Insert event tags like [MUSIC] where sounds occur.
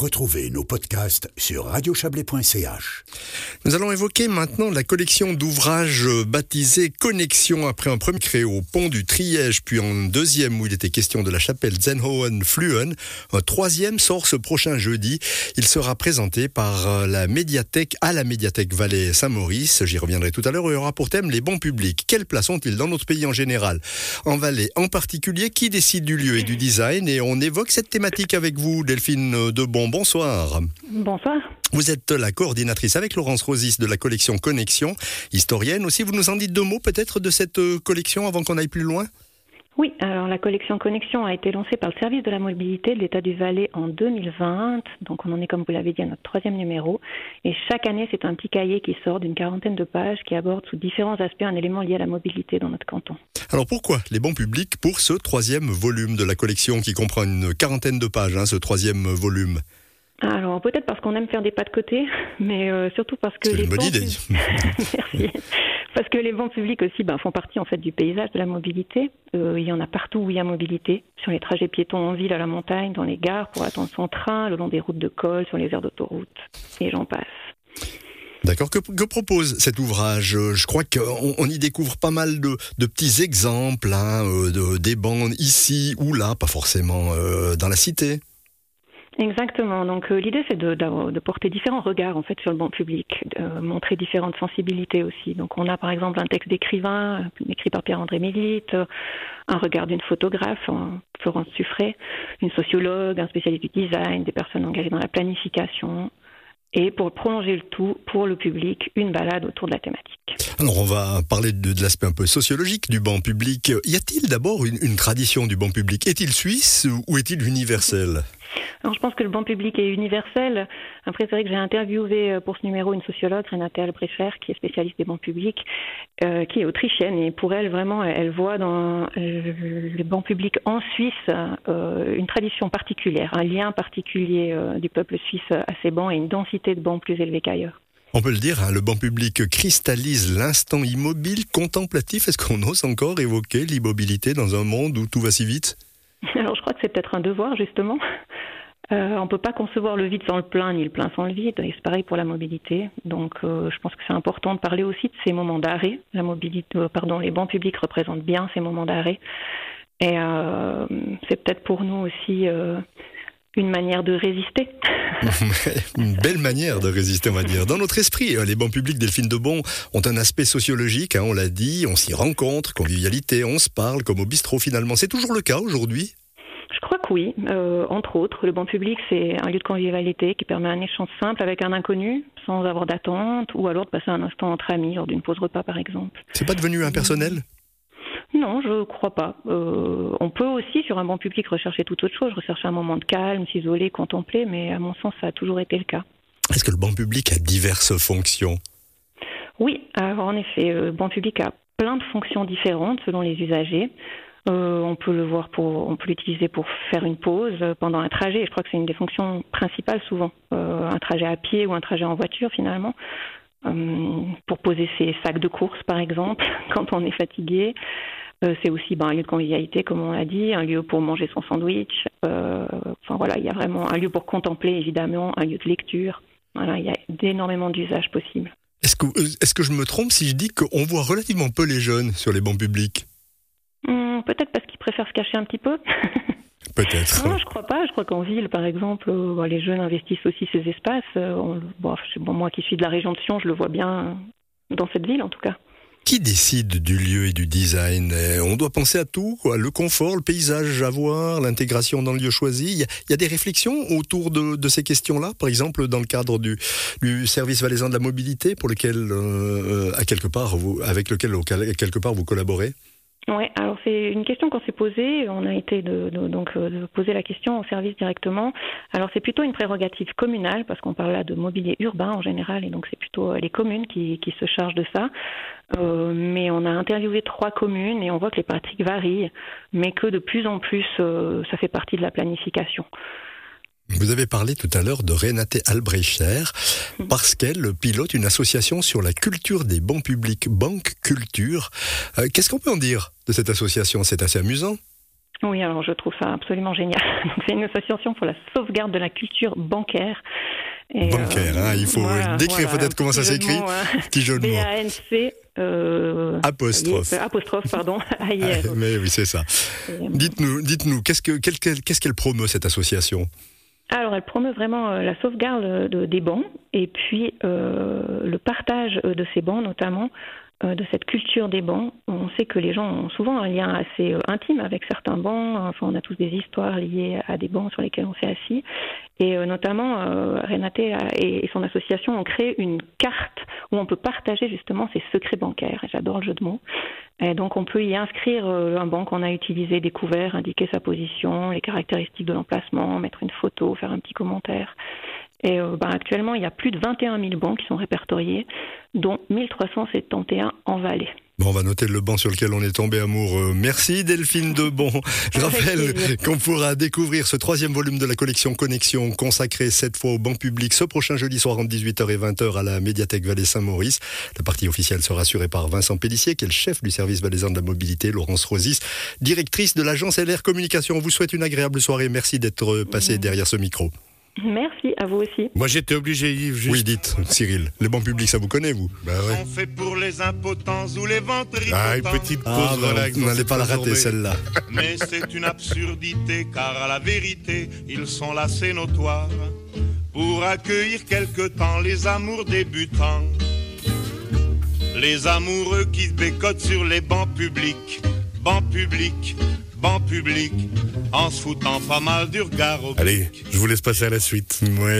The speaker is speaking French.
Retrouvez nos podcasts sur radiochablais.ch. Nous allons évoquer maintenant la collection d'ouvrages baptisés Connexion après un premier créé au pont du Triège, puis en deuxième où il était question de la chapelle Zenhohen Fluen. Un troisième sort ce prochain jeudi. Il sera présenté par la médiathèque à la médiathèque Valais Saint-Maurice. J'y reviendrai tout à l'heure. Il y aura pour thème les bons publics. Quelle place ont-ils dans notre pays en général? En Valais en particulier, qui décide du lieu et du design? Et on évoque cette thématique avec vous, Delphine Debon. Bonsoir. Bonsoir. Vous êtes la coordinatrice avec Laurence Rosis de la collection Connexion, historienne aussi. Vous nous en dites deux mots peut-être de cette euh, collection avant qu'on aille plus loin? Oui, alors la collection Connexion a été lancée par le service de la mobilité de l'État du Valais en 2020. Donc on en est, comme vous l'avez dit, à notre troisième numéro. Et chaque année, c'est un petit cahier qui sort d'une quarantaine de pages qui aborde sous différents aspects un élément lié à la mobilité dans notre canton. Alors pourquoi les bons publics pour ce troisième volume de la collection qui comprend une quarantaine de pages, hein, ce troisième volume? Alors peut-être parce qu'on aime faire des pas de côté, [LAUGHS] mais euh, surtout parce que les une bonne idée. [LAUGHS] Merci. Parce que les bancs publics aussi ben, font partie en fait du paysage de la mobilité. Euh, il y en a partout où il y a mobilité, sur les trajets piétons en ville, à la montagne, dans les gares pour attendre son train, le long des routes de colle, sur les aires d'autoroute, et j'en passe. D'accord. Que, que, propose cet ouvrage? Je crois qu'on on y découvre pas mal de, de petits exemples, hein, euh, de, des bandes ici ou là, pas forcément euh, dans la cité. Exactement. Donc euh, l'idée c'est de, porter différents regards en fait sur le bon public, montrer différentes sensibilités aussi. Donc on a par exemple un texte d'écrivain euh, écrit par Pierre-André Mélite, un regard d'une photographe, Florence Suffray, une sociologue, un spécialiste du design, des personnes engagées dans la planification, et pour prolonger le tout, pour le public, une balade autour de la thématique. Alors on va parler de, l'aspect un peu sociologique du banc public. Y a-t-il d'abord une, tradition du banc public? Est-il suisse ou est-il universel? Alors, je pense que le banc public est universel. Après, c'est vrai que j'ai interviewé euh, pour ce numéro une sociologue, Renate Albrecher, qui est spécialiste des bancs publics, euh, qui est autrichienne. Et pour elle, vraiment, elle voit dans euh, le banc public en Suisse euh, une tradition particulière, un lien particulier euh, du peuple suisse à ces bancs et une densité de bancs plus élevée qu'ailleurs. On peut le dire, hein, le banc public cristallise l'instant immobile, contemplatif. Est-ce qu'on ose encore évoquer l'immobilité dans un monde où tout va si vite? [LAUGHS] Alors je crois que c'est peut-être un devoir justement. Euh, on ne peut pas concevoir le vide sans le plein, ni le plein sans le vide, et c'est pareil pour la mobilité. Donc, euh, je pense que c'est important de parler aussi de ces moments d'arrêt. La mobilité, euh, pardon, les bancs publics représentent bien ces moments d'arrêt, et c'est peut-être pour nous aussi une manière de résister. [LAUGHS] une belle manière de résister, on va dire. Dans notre esprit, les bancs publics Delphine de Bon ont un aspect sociologique, hein, on l'a dit, on s'y rencontre, convivialité, on se parle, comme au bistrot finalement. C'est toujours le cas aujourd'hui que oui. Euh, entre autres, le banc public, c'est un lieu de convivialité qui permet un échange simple avec un inconnu, sans avoir d'attente, ou alors de passer un instant entre amis, lors d'une pause repas, par exemple. C'est pas devenu impersonnel? Non, je crois pas. Euh, on peut aussi, sur un banc public, rechercher tout autre chose, rechercher un moment de calme, s'isoler, contempler, mais à mon sens, ça a toujours été le cas. Est-ce que le banc public a diverses fonctions? Oui, alors en effet, le banc public a plein de fonctions différentes selon les usagers. Euh, on peut le voir on peut l'utiliser pour faire une pause pendant un trajet. Je crois que c'est une des fonctions principales souvent, euh, un trajet à pied ou un trajet en voiture finalement, euh, pour poser ses sacs de course par exemple [LAUGHS] quand on est fatigué. C'est aussi ben, un lieu de convivialité, comme on l'a dit, un lieu pour manger son sandwich. Enfin voilà, il y a vraiment un lieu pour contempler évidemment, un lieu de lecture. Voilà, il y a énormément d'usages possibles. Est-ce que, est-ce que je me trompe si je dis qu'on voit relativement peu les jeunes sur les bancs publics? Peut-être parce qu'ils préfèrent se cacher un petit peu. [LAUGHS] Peut-être. Non, je crois pas. Je crois qu'en ville, par exemple, euh, les jeunes investissent aussi ces espaces. Euh, on, bon, bon, moi qui suis de la région de Sion, je le vois bien dans cette ville, en tout cas. Qui décide du lieu et du design? On doit penser à tout, quoi. le confort, le paysage à voir, l'intégration dans le lieu choisi. Il y a, il y a des réflexions autour de, de ces questions-là, par exemple dans le cadre du, du service valaisan de la mobilité, pour lequel, euh, à quelque part, vous, avec lequel, quelque part, vous collaborez? Oui, alors c'est une question qu'on s'est posée. On a été de, donc de poser la question au service directement. Alors c'est plutôt une prérogative communale parce qu'on parle là de mobilier urbain en général et donc c'est plutôt les communes qui, qui, se chargent de ça. Euh, mais on a interviewé trois communes et on voit que les pratiques varient, mais que de plus en plus euh, ça fait partie de la planification. Vous avez parlé tout à l'heure de Renate Albrecher parce qu'elle pilote une association sur la culture des bancs publics, Banque Culture. Euh, Qu'est-ce qu'on peut en dire de cette association? C'est assez amusant. Oui, alors je trouve ça absolument génial. [LAUGHS] C'est une association pour la sauvegarde de la culture bancaire. Et bancaire, hein, il faut décrire peut-être comment ça s'écrit. Petit jeu de mots. B-A-N-C. Euh, apostrophe. apostrophe, pardon. [LAUGHS] Ah, mais oui, c'est ça. Dites-nous, dites-nous, qu'est-ce que, qu'est-ce qu'elle promeut cette association? Alors, elle promeut vraiment euh, la sauvegarde des bancs et puis euh, le partage de ces bancs, notamment euh, de cette culture des bancs. On sait que les gens ont souvent un lien assez euh, intime avec certains bancs. Enfin, on a tous des histoires liées à des bancs sur lesquels on s'est assis. Et euh, notamment, Renate et son association ont créé une carte où on peut partager justement ses secrets bancaires. J'adore le jeu de mots. Donc, on peut y inscrire un banc qu'on a utilisé, découvert, indiquer sa position, les caractéristiques de l'emplacement, mettre une photo, faire un petit commentaire. Et euh, ben, actuellement, il y a plus de 21 000 bancs qui sont répertoriés, dont 1371 en Valais. Bon, on va noter le banc sur lequel on est tombé amoureux. Merci Delphine Debon. Je rappelle qu'on pourra découvrir ce troisième volume de la collection Connexion consacré cette fois au banc public ce prochain jeudi soir entre 18h et 20h à la médiathèque Valais Saint-Maurice. La partie officielle sera assurée par Vincent Pellissier, qui est le chef du service valaisan de la mobilité, Laurence Rosis, directrice de l'agence LR Communication. On vous souhaite une agréable soirée. Merci d'être passé derrière ce micro. Merci, à vous aussi. Moi j'étais obligé, Yves. Juste... Oui, dites, Cyril. Les bancs publics, ça vous connaît, vous Bah ouais. On fait pour les impotents ou les ventripotents. Ah, une petite pause ah, relax. Vous n'allez pas la rater, celle-là. [LAUGHS] Mais c'est une absurdité, car à la vérité, ils sont là, c'est notoire. Pour accueillir quelque temps les amours débutants. Les amoureux qui se bécotent sur les bancs publics. Bancs publics, banc public, en se foutant pas mal du regard au Allez, je vous laisse passer à la suite. Ouais.